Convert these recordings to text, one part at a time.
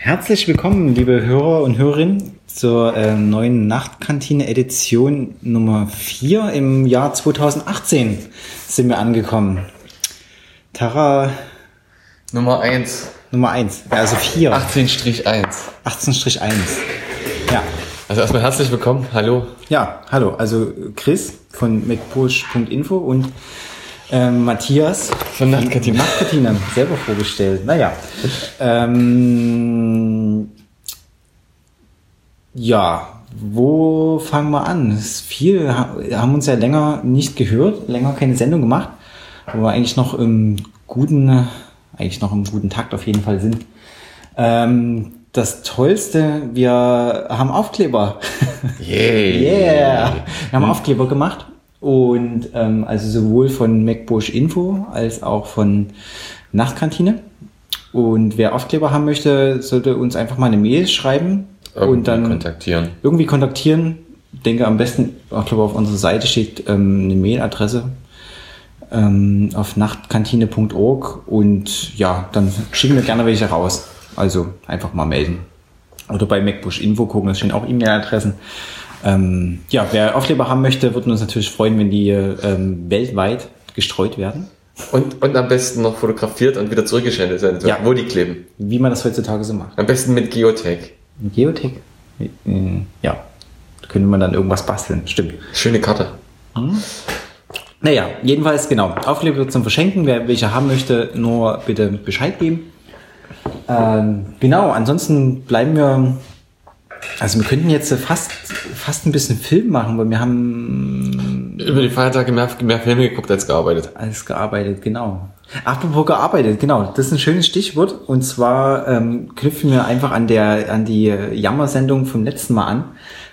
Herzlich willkommen, liebe Hörer und Hörerinnen, zur äh, neuen Nachtkantine-Edition Nummer 4 im Jahr 2018 sind wir angekommen. Tara, Nummer 1. Nummer 1, also 4. 18-1. 18-1. Ja. Also erstmal herzlich willkommen. Hallo. Ja, hallo, also Chris von MacPush.info und ähm, Matthias Von Nachtkantine. Nachtkantine selber vorgestellt. Naja. Ähm, ja, wo fangen wir an? Es ist viel, wir haben uns ja länger nicht gehört, länger keine Sendung gemacht, wo wir eigentlich noch im guten, eigentlich noch im guten Takt auf jeden Fall sind. Ähm, das Tollste, wir haben Aufkleber. Yay. Yeah! Wir haben Aufkleber gemacht und ähm, also sowohl von MacBush Info als auch von Nachtkantine. Und wer Aufkleber haben möchte, sollte uns einfach mal eine Mail schreiben Irgendwie und dann kontaktieren. irgendwie kontaktieren. Ich denke am besten, ich glaube auf unserer Seite steht ähm, eine Mailadresse ähm, auf nachtkantine.org und ja, dann schicken wir gerne welche raus. Also einfach mal melden. Oder bei MacBush Info gucken, da stehen auch E-Mail-Adressen. Ähm, ja, wer Aufkleber haben möchte, würden uns natürlich freuen, wenn die ähm, weltweit gestreut werden. Und, und am besten noch fotografiert und wieder zurückgesendet werden, Ja. wo die kleben. Wie man das heutzutage so macht. Am besten mit Geotag. Geotech? Äh, Ja, da könnte man dann irgendwas basteln, stimmt. Schöne Karte. Naja, jedenfalls genau. Aufkleber zum Verschenken. Wer welche haben möchte, nur bitte Bescheid geben. Ähm, genau, ansonsten bleiben wir. Also wir könnten jetzt fast, fast ein bisschen Film machen, weil wir haben Über die Feiertage mehr, mehr Filme geguckt als gearbeitet. alles gearbeitet, genau. Apropos gearbeitet, genau. Das ist ein schönes Stichwort. Und zwar ähm, knüpfen wir einfach an der an die äh, Jammer-Sendung vom letzten Mal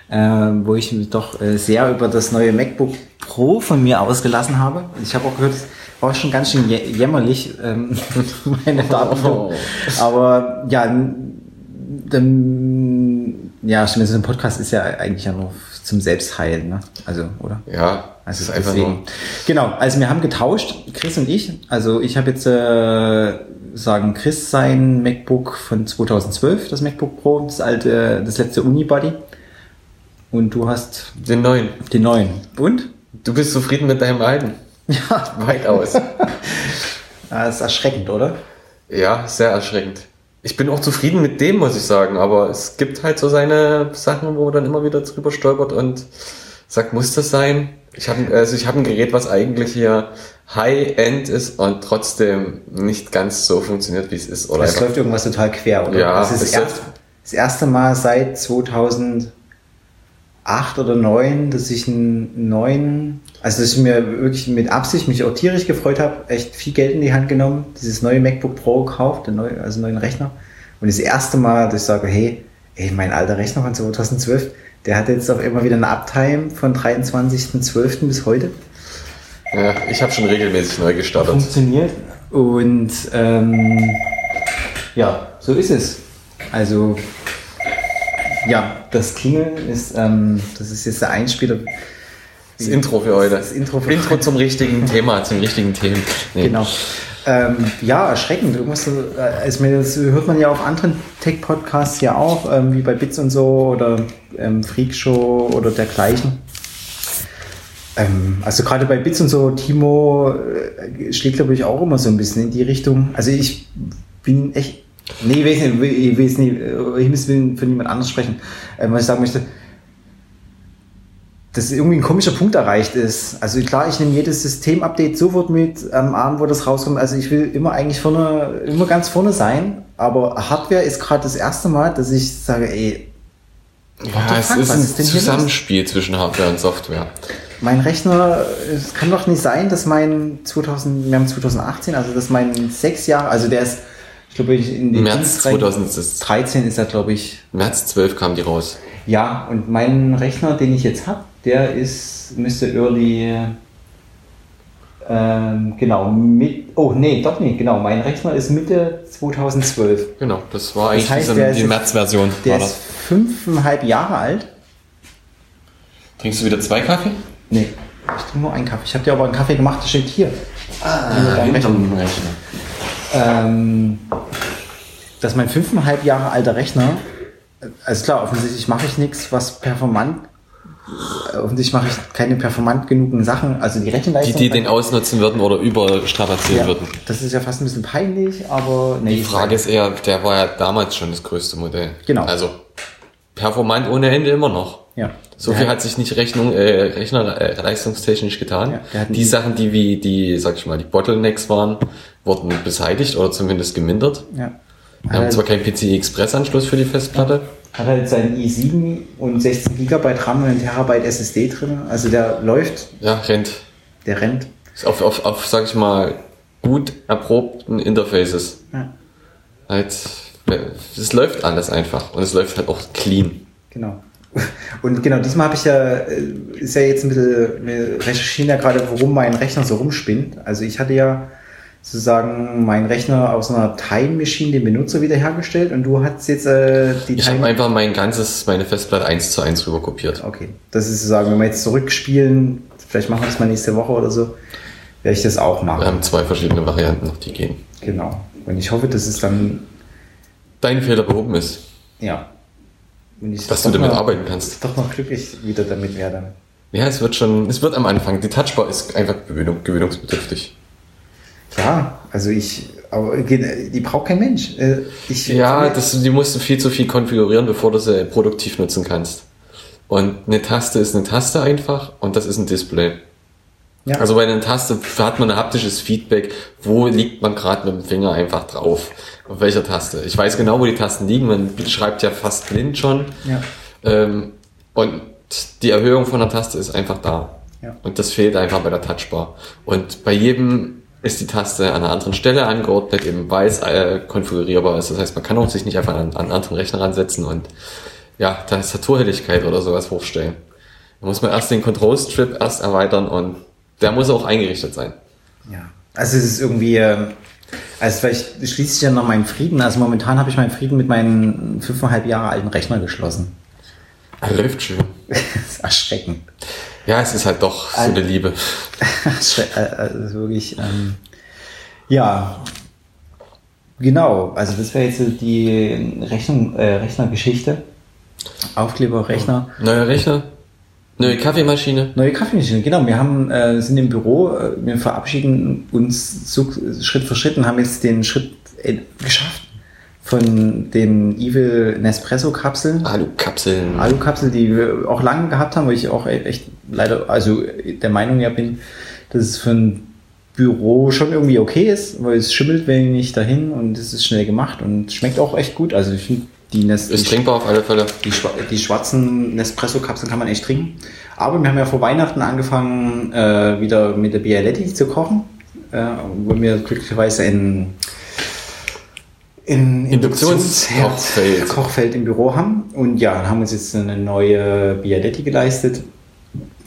an, äh, wo ich mich doch äh, sehr über das neue MacBook Pro von mir ausgelassen habe. Ich habe auch gehört, es war schon ganz schön jä- jämmerlich, ähm, meine Darbietung. Aber ja, dann, ja, stimmt, so ein Podcast ist ja eigentlich ja nur zum Selbstheilen, ne? Also, oder? Ja, Also es ist einfach deswegen. nur. Genau, also wir haben getauscht, Chris und ich. Also ich habe jetzt, äh, sagen Chris sein MacBook von 2012, das MacBook Pro, das alte, das letzte Unibody. Und du hast Den neuen. den neuen. Und? Du bist zufrieden mit deinem alten. Ja, Weitaus. das ist erschreckend, oder? ja, sehr erschreckend. Ich bin auch zufrieden mit dem, muss ich sagen, aber es gibt halt so seine Sachen, wo man dann immer wieder drüber stolpert und sagt, muss das sein? Ich habe also ich habe ein Gerät, was eigentlich hier High-End ist und trotzdem nicht ganz so funktioniert, wie es ist. Oder Es läuft irgendwas total quer, oder? Ja, das ist erst, das erste Mal seit 2008 oder 2009, dass ich einen neuen, also dass ich mir wirklich mit Absicht mich auch tierisch gefreut habe, echt viel Geld in die Hand genommen, dieses neue MacBook Pro gekauft, den neuen, also neuen Rechner. Und das erste Mal, dass ich sage, hey, ey, mein alter Rechner von 2012, der hat jetzt auch immer wieder eine Uptime von 23.12. bis heute. ja, ich habe schon regelmäßig neu gestartet. funktioniert. Und ähm, ja, so ist es. Also ja, das Klingeln ist, ähm, das ist jetzt der Einspieler. Das Intro für heute. Das Intro für Intro zum richtigen Thema, zum richtigen Themen. Nee. Genau. Ähm, ja, erschreckend. Irgendwas, äh, also das hört man ja auf anderen Tech-Podcasts ja auch, ähm, wie bei Bits und so oder ähm, Freakshow oder dergleichen. Ähm, also gerade bei Bits und so, Timo äh, schlägt glaube ich auch immer so ein bisschen in die Richtung. Also ich bin echt, nee, ich weiß nicht, ich weiß nicht, äh, ich muss für niemand anderes sprechen. Ähm, was ich sagen möchte, dass irgendwie ein komischer Punkt erreicht ist. Also klar, ich nehme jedes System-Update sofort mit am Abend, wo das rauskommt. Also ich will immer eigentlich vorne, immer ganz vorne sein. Aber Hardware ist gerade das erste Mal, dass ich sage, ey, Ja, es fuck, ist was ein ist? Zusammenspiel zwischen Hardware und Software. mein Rechner, es kann doch nicht sein, dass mein 2000, wir haben 2018, also dass mein sechs Jahre, also der ist, glaube, ich in den März Dienst rein- 2013 ist er, glaube ich, März 12 kam die raus. Ja, und mein Rechner, den ich jetzt habe, der ist, müsste early, ähm, genau, mit, oh nee, doch nicht, genau, mein Rechner ist Mitte 2012. Genau, das war eigentlich heißt, diese, die März-Version. Der ist das. fünfeinhalb Jahre alt. Trinkst du wieder zwei Kaffee? Nee, ich trinke nur einen Kaffee. Ich habe dir aber einen Kaffee gemacht, der steht hier. Ah, hinterm Rechner. Ähm, dass mein fünfeinhalb Jahre alter Rechner, also klar, offensichtlich mache ich nichts, was performant, äh, offensichtlich mache ich keine performant genugen Sachen, also die Die, Rechenleistung. die den ausnutzen würden oder überstrapazieren ja, würden. das ist ja fast ein bisschen peinlich, aber nee. Die Frage ist eher, der war ja damals schon das größte Modell. Genau. Also performant ohne Ende immer noch. Ja. So viel hat- hat sich nicht Rechnung, äh, Rechner äh, leistungstechnisch getan. Ja, hat die Sachen, die wie die, sag ich mal, die Bottlenecks waren, wurden beseitigt oder zumindest gemindert. Ja. Wir haben zwar keinen PCI Express Anschluss für die Festplatte. Hat halt seinen i7 und 16 GB RAM und einen Terabyte SSD drin. Also der läuft, Ja, rennt. der rennt. Ist auf, auf, auf, sag ich mal, gut erprobten Interfaces. Ja, Halt, es läuft alles einfach und es läuft halt auch clean. genau. Und genau, diesmal habe ich ja, äh, ist ja jetzt ein bisschen, wir recherchieren ja gerade, warum mein Rechner so rumspinnt. Also ich hatte ja sozusagen meinen Rechner aus einer Time Machine, den Benutzer, wiederhergestellt und du hast jetzt äh, die Ich habe einfach mein ganzes, meine Festplatte eins zu eins rüber kopiert. Okay, das ist sozusagen, wenn wir jetzt zurückspielen, vielleicht machen wir das mal nächste Woche oder so, werde ich das auch Wir machen. haben zwei verschiedene Varianten noch, die gehen. Genau. Und ich hoffe, dass es dann, Dein Fehler behoben ist, ja, dass du damit mal- arbeiten kannst. doch noch glücklich wieder damit werde. Ja, es wird schon, es wird am Anfang. Die Touchbar ist einfach gewöhnung, gewöhnungsbedürftig. Ja, also ich, aber die braucht kein Mensch. Äh, Ich, Ja, das, die musst du viel zu viel konfigurieren, bevor du sie produktiv nutzen kannst. Und eine Taste ist eine Taste einfach und das ist ein Display. Ja. Also bei einer Taste hat man ein haptisches Feedback, wo liegt man gerade mit dem Finger einfach drauf. Auf welcher Taste. Ich weiß genau, wo die Tasten liegen, man schreibt ja fast blind schon. ja. Ähm, und die Erhöhung von der Taste ist einfach da. Ja. Und das fehlt einfach bei der Touchbar. Und bei jedem ist die Taste an einer anderen Stelle angeordnet, eben weil es äh, konfigurierbar ist. Das heißt, man kann auch sich nicht einfach an, an einen anderen Rechner ransetzen und ja, Tastaturhelligkeit oder sowas hochstellen. Da muss man erst den Control Strip erst erweitern und der muss auch eingerichtet sein. Ja. Also es ist irgendwie, äh, also vielleicht schließe ich ja noch meinen Frieden. Also momentan habe ich meinen Frieden mit meinem fünfeinhalb Jahre alten Rechner geschlossen. Er läuft schön. das ist erschreckend. Ja, es ist halt doch so eine Liebe. Schre- äh, Also wirklich, ähm, ja, genau. Also das wäre jetzt die Rechnung, äh, Rechnergeschichte. Aufkleber, Rechner. Neuer Rechner, neue Kaffeemaschine. Neue Kaffeemaschine, genau. Wir haben, äh, sind im Büro, äh, wir verabschieden uns Schritt für Schritt und haben jetzt den Schritt äh, geschafft von den Evil Nespresso-Kapseln. Alu-Kapseln. Alu-Kapsel, die wir auch lange gehabt haben, wo ich auch e- echt leider, also der Meinung ja bin, dass es für ein Büro schon irgendwie okay ist, weil es schimmelt wenig dahin und es ist schnell gemacht und schmeckt auch echt gut. Also ich finde die, Nes Ist trinkbar auf alle Fälle. die, die schwarzen Nespresso-Kapseln kann man echt trinken. Aber wir haben ja vor Weihnachten angefangen, äh, wieder mit der Bialetti zu kochen, äh, wo wir glücklicherweise ein in Induktionskochfeld. Induktionskochfeld Kochfeld im Büro haben. Und ja, haben uns jetzt eine neue Bialetti geleistet.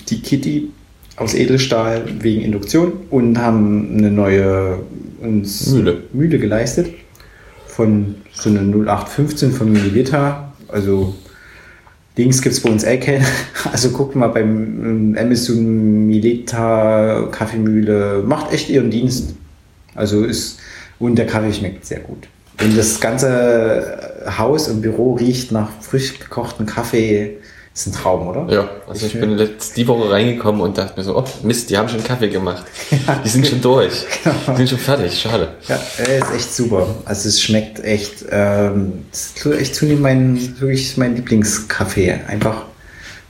Die Kitty aus Edelstahl wegen Induktion und haben eine neue uns Mühle. Mühle geleistet von so einer 0815 von Milliliter. Also Dings gibt es bei uns keine. Also guckt mal beim ähm, Amazon Milliliter Kaffeemühle. Macht echt ihren Dienst. Also ist, und der Kaffee schmeckt sehr gut. Und das ganze Haus und Büro riecht nach frisch gekochten Kaffee. Ist ein Traum, oder? Ja, also ich bin letzt, die Woche reingekommen und dachte mir so, oh Mist, die haben schon Kaffee gemacht. Ja. Die sind schon durch. Die sind schon fertig, schade. Ja, er ist echt super. Also es schmeckt echt, ähm, echt zunehmend mein, wirklich mein Lieblingskaffee. Einfach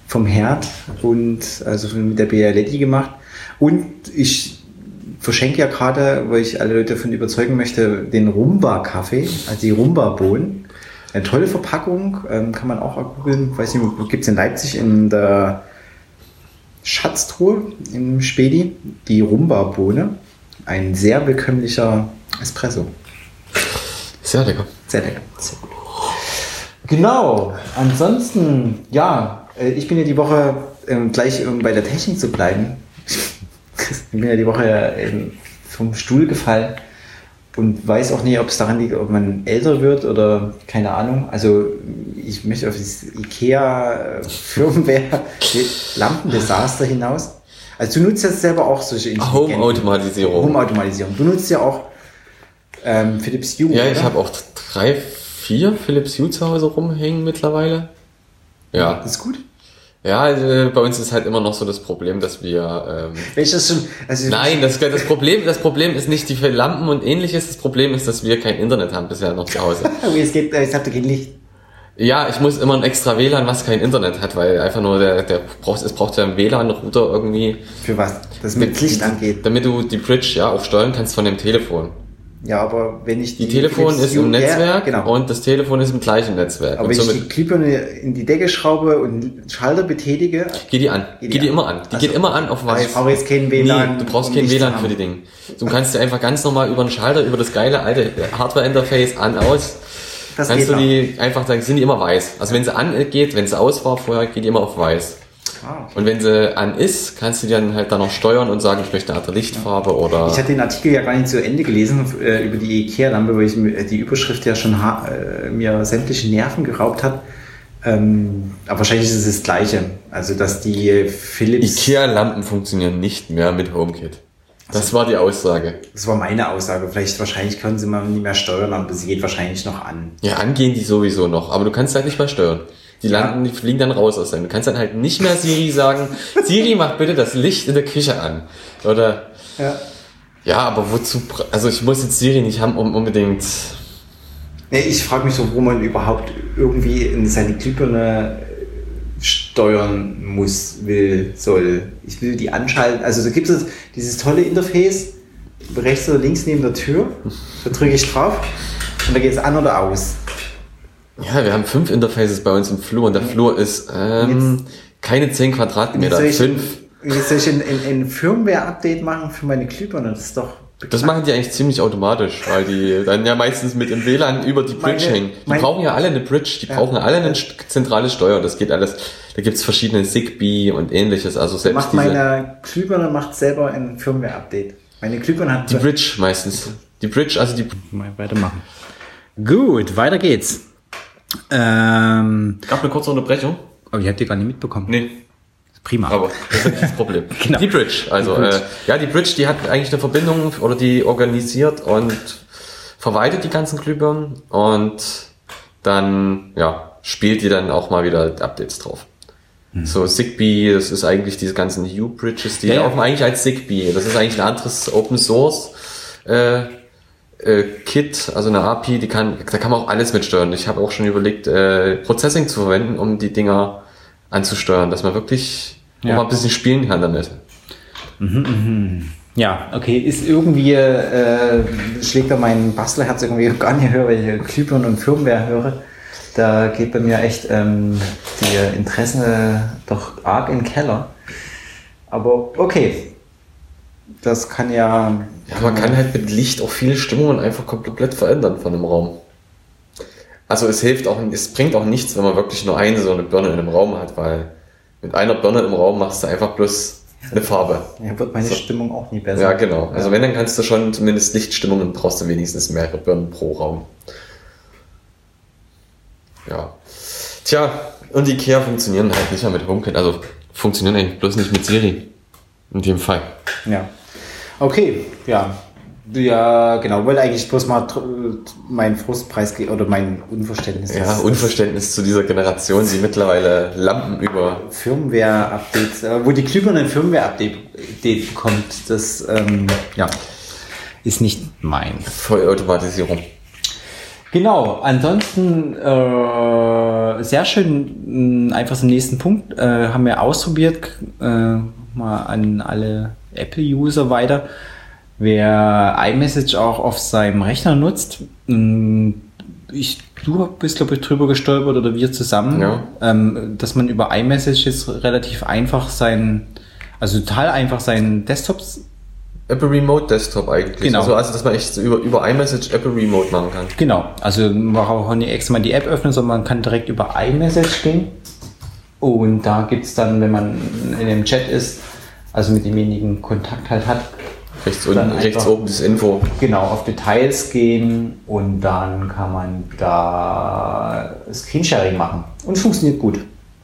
vom Herd und also mit der Bialetti gemacht. Und ich verschenke ja gerade, weil ich alle Leute davon überzeugen möchte, den Rumba-Kaffee, also die Rumba-Bohnen. Eine tolle Verpackung, ähm, kann man auch googeln. Weiß nicht, gibt es in Leipzig in der Schatztruhe im Spedi, die Rumba-Bohne. Ein sehr bekömmlicher Espresso. Sehr lecker. Sehr lecker. Sehr gut. Genau. Ansonsten, ja, äh, ich bin ja die Woche ähm, gleich, um bei der Technik zu bleiben. Ich bin ja die Woche ähm, vom Stuhl gefallen und weiß auch nicht, ob es daran liegt, ob man älter wird oder keine Ahnung. Also ich möchte auf das IKEA Firmware Lampendesaster hinaus. Also du nutzt jetzt selber auch solche Home-Automatisierung. Home-Automatisierung. Du nutzt ja auch ähm, Philips Hue. Ja, ich oder? habe auch drei, vier Philips Hue zu Hause rumhängen mittlerweile. Ja. Das ist gut. Ja, also bei uns ist halt immer noch so das Problem, dass wir. Ähm, das schon, also nein, das, das Problem, das Problem ist nicht die Lampen und ähnliches. Das Problem ist, dass wir kein Internet haben bisher noch zu Hause. Okay, es geht, es habt ihr kein Licht. Ja, ich muss immer ein extra WLAN, was kein Internet hat, weil einfach nur der, der braucht, es braucht ja einen WLAN-Router irgendwie. Für was? Das mit Licht angeht. Damit du die Bridge ja auch steuern kannst von dem Telefon. Ja, aber wenn ich Die, Telefon Philips ist im Netzwerk Ja, genau. und das Telefon ist im gleichen Netzwerk. aber wenn ich die Glühbirne in die Decke schraube und den Schalter betätige, geht die an. Geht Geht, die die an. immer an. Die Also- geht immer an auf also weiß. ich brauche jetzt kein WLAN. Nee, du brauchst um kein WLAN für die Dinge. Du kannst dir einfach ganz normal über den Schalter, über das geile alte Hardware-Interface an, aus. Das kannst du die einfach, dann sind die immer weiß. Also wenn sie an geht, wenn sie aus war vorher, geht die immer auf weiß. Okay. Und wenn sie an ist, kannst du die dann halt dann noch steuern und sagen, ich möchte eine andere Lichtfarbe oder. Ich hatte den Artikel ja gar nicht zu Ende gelesen äh, über die IKEA-Lampe, weil ich mir die Überschrift ja schon äh, mir sämtliche Nerven geraubt hat. Ähm, aber wahrscheinlich ist es das Gleiche. Also, dass die Philips. IKEA-Lampen funktionieren nicht mehr mit HomeKit. Das war die Aussage. Das war meine Aussage. Vielleicht, wahrscheinlich können sie mal nicht mehr steuern, aber sie geht wahrscheinlich noch an. Ja, angehen die sowieso noch, aber du kannst halt nicht mehr steuern. Die landen, die fliegen dann raus aus deinem. Du kannst dann halt nicht mehr Siri sagen, Siri, mach bitte das Licht in der Küche an. Oder, Ja. ja, aber wozu, also ich muss jetzt Siri nicht haben, um unbedingt, Nee, ich frage mich so, wo man überhaupt irgendwie in seine Glühbirne äh, steuern muss, will, soll. Ich will die anschalten. Also da gibt es dieses tolle Interface, rechts oder links neben der Tür. Da drücke ich drauf und da geht es an oder aus. Ja, wir haben fünf Interfaces bei uns im Flur und der Flur ist, ähm, keine zehn Quadratmeter, jetzt soll ich, fünf. jetzt soll ich ein, ein, ein Firmware-Update machen für meine Glühbirne. Das ist doch Das machen die eigentlich ziemlich automatisch, weil die dann ja meistens mit dem WLAN über die Bridge Meine- hängen. Die mein- brauchen ja alle eine Bridge, die Ja. brauchen alle eine zentrale Steuer. Das geht alles. Da gibt's verschiedene Zigbee und ähnliches. Also selbst macht diese, meine Glühbirne macht selber ein Firmware-Update. Meine Glühbirne hat die Bridge meistens. Die Bridge, also die Mal weitermachen. Gut, weiter geht's. Ähm, gab eine kurze Unterbrechung. aber ihr habt die gar nicht mitbekommen. Nee, Prima. aber das ist nicht das Problem. Genau. Die Bridge, also Die Bridge. Äh, ja, die Bridge, die hat eigentlich eine Verbindung oder die organisiert und verwaltet die ganzen Glühbirnen und dann ja spielt die dann auch mal wieder Updates drauf. Hm. So Zigbee, das ist eigentlich diese ganzen Hue Bridges, die Ja, ja. laufen eigentlich als Zigbee. Das ist eigentlich ein anderes Open Source äh, äh, Kit, also eine API, die kann, da kann man auch alles mitsteuern. Ich habe auch schon überlegt, äh, Processing zu verwenden, um die Dinger anzusteuern, dass man wirklich Ja. auch mal ein bisschen spielen kann damit. Ja, okay, ist irgendwie, äh, schlägt da mein Bastlerherz irgendwie gar nicht höher, wenn ich Glühbirnen und Firmware höre. Da geht bei mir echt ähm, die Interesse doch arg in den Keller. Aber okay, das kann ja... Ja, man kann halt mit Licht auch viele Stimmungen einfach komplett verändern von einem Raum. Also es hilft auch, es bringt auch nichts, wenn man wirklich nur eine so eine Birne in einem Raum hat, weil mit einer Birne im Raum machst du einfach bloß eine Farbe. Ja, wird meine So. Stimmung auch nie besser. Ja, genau. Also wenn, dann kannst du schon zumindest Lichtstimmungen, brauchst du wenigstens mehrere Birnen pro Raum. Ja. Tja, und die Ikea funktionieren halt nicht mehr mit HomeKit, also funktionieren eigentlich bloß nicht mit Siri. In dem Fall. Ja. Okay, ja. Ja, genau. Wollte eigentlich bloß mal meinen Frustpreis oder mein Unverständnis. Ja, Unverständnis zu dieser Generation, die mittlerweile Lampen über. Firmware-Updates, äh, wo die Glühbirne ein Firmware-Update bekommt, das ähm, ja, ist nicht mein. Vollautomatisierung. Genau, ansonsten äh, sehr schön, mh, einfach zum nächsten Punkt, äh, haben wir ausprobiert, äh, mal an alle Apple-User weiter. Wer iMessage auch auf seinem Rechner nutzt, ich, du bist, glaube ich, drüber gestolpert oder wir zusammen, Ja. ähm, dass man über iMessage jetzt relativ einfach sein, also total einfach seinen Desktops Apple Remote Desktop eigentlich. Genau. Also, also dass man echt über, über iMessage Apple Remote machen kann. Genau, also man braucht nicht extra mal die App öffnen, sondern man kann direkt über iMessage gehen. Und da gibt es dann, wenn man in dem Chat ist, also mit demjenigen Kontakt halt hat, Rechts, unten, rechts oben das Info. genau auf Details gehen und dann kann man da Screensharing machen. Und funktioniert gut.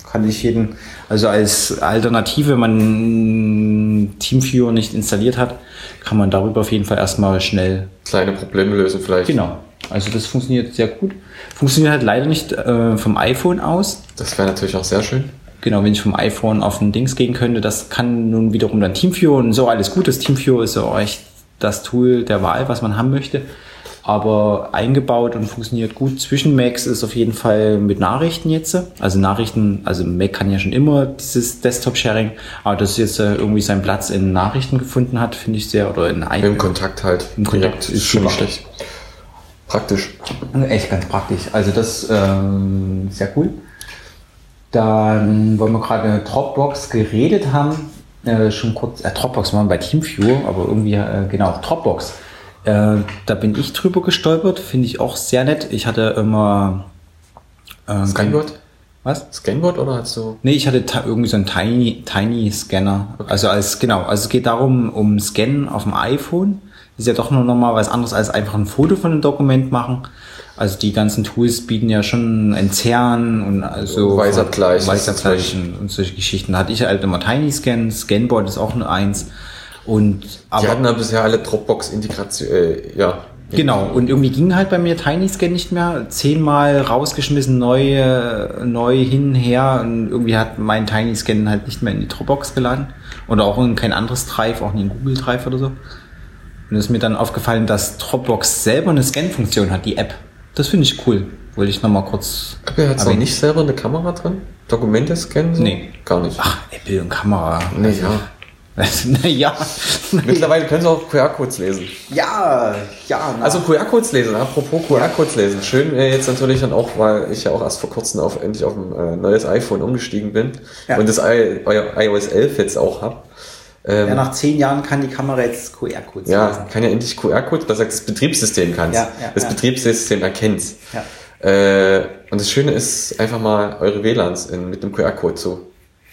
Kann ich jeden, also als Alternative, wenn man TeamViewer nicht installiert hat, kann man darüber auf jeden Fall erstmal schnell Kleine Probleme lösen vielleicht. Genau. Also das funktioniert sehr gut. Funktioniert halt leider nicht äh, vom iPhone aus. Das wäre natürlich auch sehr schön. Genau, wenn ich vom iPhone auf ein Dings gehen könnte, das kann nun wiederum dann TeamViewer und so alles gut. Das TeamViewer ist ja echt das Tool der Wahl, was man haben möchte. Aber eingebaut und funktioniert gut zwischen Macs ist auf jeden Fall mit Nachrichten jetzt. Also Nachrichten, also Mac kann ja schon immer dieses Desktop-Sharing, aber dass es jetzt äh, irgendwie seinen Platz in Nachrichten gefunden hat, finde ich sehr, oder in Im Kontakt halt. Im Kontakt ist schon schlecht. Praktisch. Echt ganz praktisch. Also das ähm, sehr cool. Dann, weil wir gerade Dropbox geredet haben, äh, schon kurz, äh, Dropbox waren bei TeamViewer, aber irgendwie, äh, genau, Dropbox. Äh, da bin ich drüber gestolpert, finde ich auch sehr nett. Ich hatte immer. Äh, Scanboard? Was? Scanboard oder hast du? Nee, ich hatte irgendwie so einen Tiny, Tiny Scanner. Okay. Also als, genau, also es geht darum, um Scannen auf dem iPhone. Ist ja doch nur nochmal was anderes als einfach ein Foto von einem Dokument machen. Also die ganzen Tools bieten ja schon Entzerren und also Weißabgleich, Weißabgleich und solche Geschichten. Hatte ich halt immer Tiny Scan, Scanboard ist auch nur eins. Und, aber, die hatten ja bisher alle Dropbox-Integration, äh, ja. Genau, und irgendwie ging halt bei mir Tiny Scan nicht mehr. Zehnmal rausgeschmissen, neu, neu hin, her. Und irgendwie hat mein Tiny Scan halt nicht mehr in die Dropbox geladen. Oder auch in kein anderes Drive, auch nicht in Google Drive oder so. Und es ist mir dann aufgefallen, dass Dropbox selber eine Scan-Funktion hat, die App. Das finde ich cool. Wollte ich nochmal kurz. Apple hat auch nicht selber eine Kamera drin? Dokumente scannen? So? Nee. Gar nicht. Ach, Apple und Kamera. Nee, ja. naja. Mittlerweile können sie auch QR-Codes lesen. Ja, ja. Na. Also QR-Codes lesen, apropos QR-Codes lesen. Schön äh, jetzt natürlich dann auch, weil ich ja auch erst vor kurzem auf, endlich auf ein äh, neues iPhone umgestiegen bin ja. und das I, iOS 11 jetzt auch habe. Ähm, ja, nach zehn Jahren kann die Kamera jetzt QR-Codes ja, lesen. Ja, kann ja endlich QR-Codes, das sagt das Betriebssystem kann ja, ja, Das ja. Betriebssystem erkennt ja. Äh, und das Schöne ist, einfach mal eure WLANs in, mit dem QR-Code zu.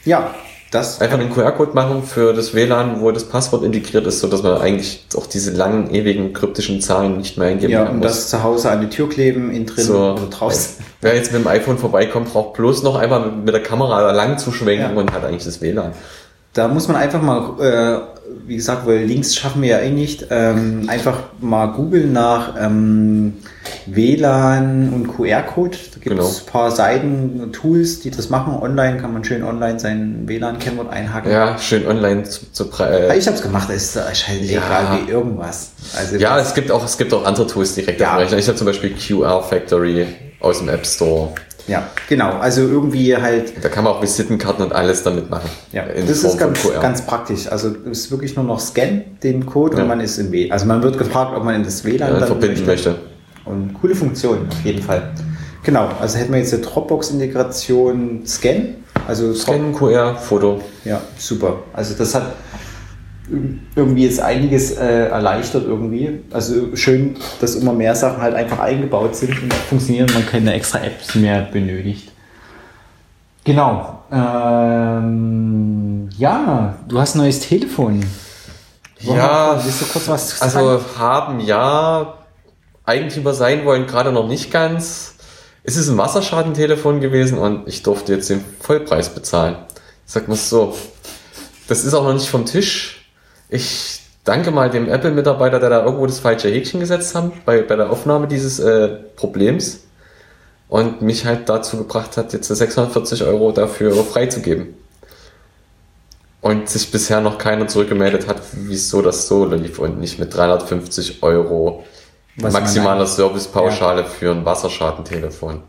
Ja, das einfach einen QR-Code machen für das WLAN, wo das Passwort integriert ist, sodass man eigentlich auch diese langen, ewigen, kryptischen Zahlen nicht mehr eingeben ja, muss. Ja, und das zu Hause an die Tür kleben, in drin so, oder draußen. Wer jetzt mit dem iPhone vorbeikommt, braucht bloß noch einmal mit der Kamera lang zu schwenken ja. und hat eigentlich das WLAN. Da muss man einfach mal, äh, wie gesagt, weil Links schaffen wir ja eh nicht, ähm, einfach mal googeln nach ähm, WLAN und QR-Code. Da gibt es genau. ein paar Seiten, Tools, die das machen. Online kann man schön online sein WLAN-Kennwort einhaken. Ja, schön online zu, zu äh, Ich habe es gemacht, es ist halt ja. egal wie irgendwas. Also ja, es gibt auch es gibt auch andere Tools direkt ja. auf dem Rechner. Ich habe zum Beispiel QR Factory aus dem App Store. Ja, genau. Also irgendwie halt. Da kann man auch Visitenkarten und alles damit machen. Ja, das Form ist ganz, ganz praktisch. Also es ist wirklich nur noch Scan den Code ja. und man ist im WLAN. Also man wird gefragt, ob man in das WLAN ja, verbinden möchte. möchte. Und coole Funktion auf jeden Fall. Genau, also hätten wir jetzt eine Dropbox-Integration Scan. Also Scan, QR, Foto. Ja, super. Also das hat irgendwie ist einiges äh, erleichtert irgendwie. Also schön, dass immer mehr Sachen halt einfach eingebaut sind und funktionieren, man keine extra Apps mehr benötigt. Genau. Ähm, ja, du hast ein neues Telefon. Warum ja, willst du kurz was zu also haben ja, Eigentümer sein wollen gerade noch nicht ganz. Es ist ein Wasserschadentelefon gewesen und ich durfte jetzt den Vollpreis bezahlen. Sag mal so. Das ist auch noch nicht vom Tisch ich danke mal dem Apple-Mitarbeiter, der da irgendwo das falsche Häkchen gesetzt hat bei, bei der Aufnahme dieses äh, Problems und mich halt dazu gebracht hat, jetzt 640 Euro dafür freizugeben. Und sich bisher noch keiner zurückgemeldet hat, wieso das so lief und nicht mit 350 Euro Was maximaler Servicepauschale ja. für ein Wasserschadentelefon.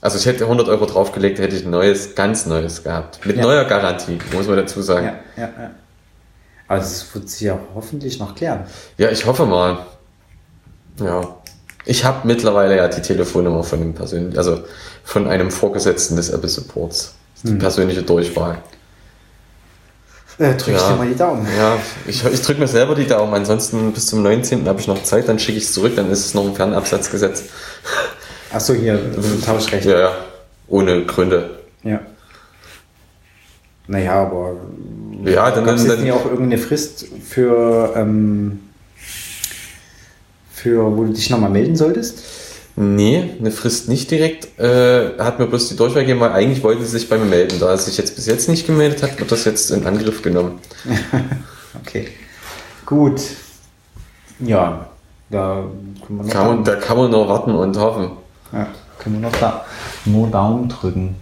Also ich hätte 100 Euro draufgelegt, hätte ich ein neues, ganz neues gehabt. Mit ja. neuer Garantie, muss man dazu sagen. Ja, ja, ja. Also es wird sich ja hoffentlich noch klären. Ja, ich hoffe mal. Ja. Ich habe mittlerweile ja die Telefonnummer von dem persönlichen, also von einem Vorgesetzten des Apple Supports. Die hm. persönliche Durchwahl. Äh, drück ich ja. dir mal die Daumen. Ja, ich, ich drücke mir selber die Daumen. Ansonsten bis zum 19. habe ich noch Zeit, dann schicke ich es zurück, dann ist es noch ein Fernabsatzgesetz. Achso, hier, Tauschrecht. Ja, ja. Ohne Gründe. Ja. Naja, aber ja, dann, gab es jetzt nicht auch irgendeine Frist für, ähm, für wo du dich nochmal melden solltest? Nee, eine Frist nicht direkt. Äh, hat mir bloß die Durchwahl gegeben, weil eigentlich wollte sie sich bei mir melden. Da er sich jetzt bis jetzt nicht gemeldet hat, wird das jetzt in Angriff genommen. okay. Gut. Ja. Da können wir noch Kann man, da kann man nur warten und hoffen. Ja, können wir noch da nur Daumen drücken.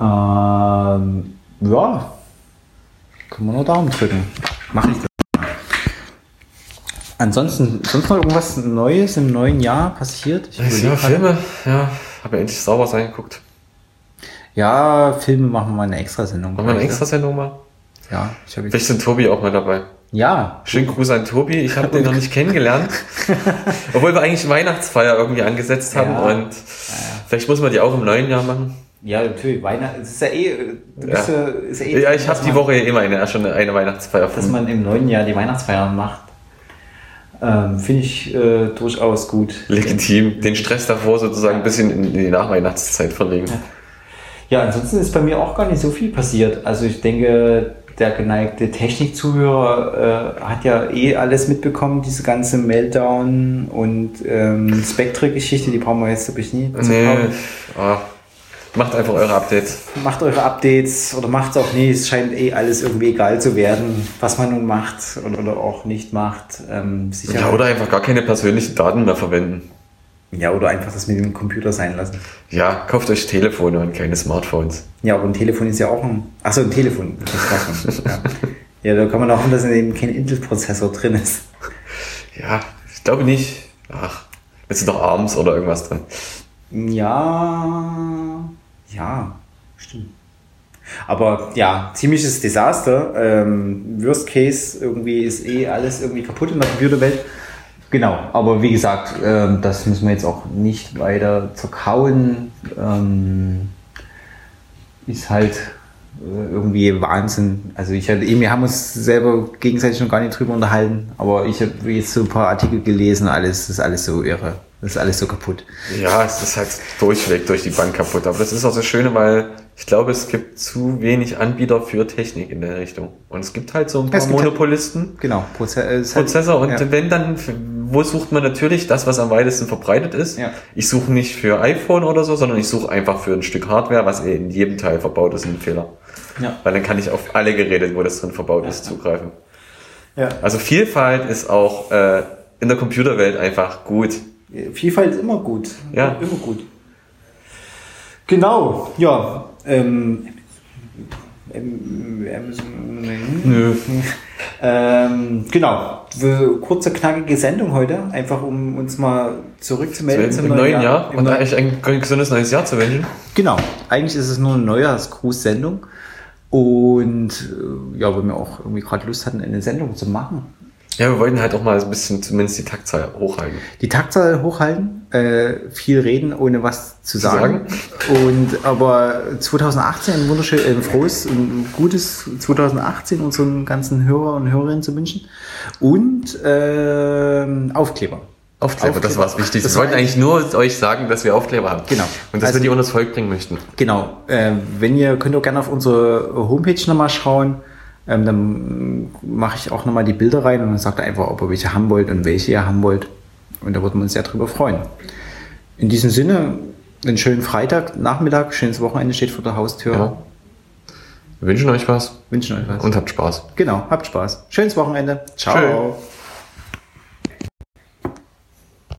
Ähm, ja, können wir nur Daumen drücken. Mache ich das. Ansonsten, sonst noch irgendwas Neues im neuen Jahr passiert? Ich Ja. Filme, ja. Habe ja endlich sauber angeguckt. Ja, Filme machen wir mal eine Extrasendung. Machen wir eine Extrasendung mal? Ja, ich habe Vielleicht sind Tobi auch mal dabei. Ja, Schönen Gruß an Tobi. Ich habe den noch nicht kennengelernt. Obwohl wir eigentlich Weihnachtsfeier irgendwie angesetzt haben. Ja. Und vielleicht muss man die auch im neuen Jahr machen. Ja, natürlich. Weihnachten, ist ja eh, du bist Ja. ja. ist ja, eh Ja, ich habe die Woche immer eine, schon eine Weihnachtsfeier dass man im neuen Jahr die Weihnachtsfeiern macht. Ähm, Finde ich äh, durchaus gut. Legitim. Den Stress davor sozusagen ein bisschen in die Nachweihnachtszeit verlegen. Ja, ansonsten ist bei mir auch gar nicht so viel passiert. Also ich denke, der geneigte Technikzuhörer äh, hat ja eh alles mitbekommen, diese ganze Meltdown und ähm, Spectre-Geschichte, die brauchen wir jetzt, glaube ich, nie zu Nee. Macht einfach eure Updates. Macht eure Updates oder macht es auch nicht. Es scheint eh alles irgendwie egal zu werden, was man nun macht oder, oder auch nicht macht. Ähm. Ja, oder einfach gar keine persönlichen Daten mehr verwenden. ja, oder einfach das mit dem Computer sein lassen. Ja, kauft euch Telefone und keine Smartphones. Ja, aber ein Telefon ist ja auch ein. Achso, ein Telefon. ja. ja, da kann man auch hoffen, dass in dem kein Intel-Prozessor drin ist. Ja, ich glaube nicht. Ach, jetzt sind doch abends oder irgendwas drin. Ja, ja, stimmt. Aber ja, ziemliches Desaster. Ähm, Worst Case, irgendwie ist eh alles irgendwie kaputt in der Computerwelt. Genau, aber wie gesagt, ähm, das müssen wir jetzt auch nicht weiter zerkauen. Ähm, ist halt äh, irgendwie Wahnsinn. Also ich hatte, wir haben uns selber gegenseitig noch gar nicht drüber unterhalten, aber ich habe jetzt so ein paar Artikel gelesen, alles ist alles so irre. Das ist alles so kaputt. Ja, es ist halt durchweg durch die Bank kaputt. Aber das ist auch das Schöne, weil ich glaube, es gibt zu wenig Anbieter für Technik in der Richtung. Und es gibt halt so ein paar halt- Monopolisten. Genau, Proze äh, halt- Prozessor und ja. wenn dann, wo sucht man natürlich das, was am weitesten verbreitet ist? Ja. Ich suche nicht für iPhone oder so, sondern ich suche einfach für ein Stück Hardware, was eh in jedem Teil verbaut ist, ein Fehler. Ja. Weil dann kann ich auf alle Geräte, wo das drin verbaut ist, zugreifen. Ja. Also Vielfalt ist auch äh, in der Computerwelt einfach gut. Vielfalt ist immer gut. Ja. Immer gut. Genau, ja. Ähm, ähm, ähm, Nö. ähm, genau. Kurze, knackige Sendung heute, einfach um uns mal zurückzumelden. Jetzt zum im neuen Jahr Im und eigentlich ein gesundes neues Jahr zu wünschen. Genau. Eigentlich ist es nur eine Neujahrsgruß-Sendung. Und äh, ja, weil wir auch irgendwie gerade Lust hatten, eine Sendung zu machen. Ja, wir wollten halt auch mal ein bisschen zumindest die Taktzahl hochhalten. Die Taktzahl hochhalten, äh, viel reden, ohne was zu sagen. sagen? Und aber 2018 ein wunderschön, ein frohes und gutes 2018 unseren ganzen Hörer und Hörerinnen zu wünschen. Und ähm, Aufkleber. Aufkleber, das war das Wichtigste. Wir wollten eigentlich nur euch sagen, dass wir Aufkleber haben. Genau. Und dass Also- wir die unter das Volk bringen möchten. Genau. Äh, wenn ihr könnt auch gerne auf unsere Homepage nochmal schauen. Ähm, dann mache ich auch nochmal die Bilder rein und dann sagt ihr einfach, ob ihr welche haben wollt und welche ihr haben wollt. Und da würden wir uns sehr drüber freuen. In diesem Sinne, einen schönen Freitag, Nachmittag, schönes Wochenende steht vor der Haustür. Ja. Wir wünschen euch was Wünschen euch was. und habt Spaß. genau, habt Spaß. Schönes Wochenende. Ciao. Tschö.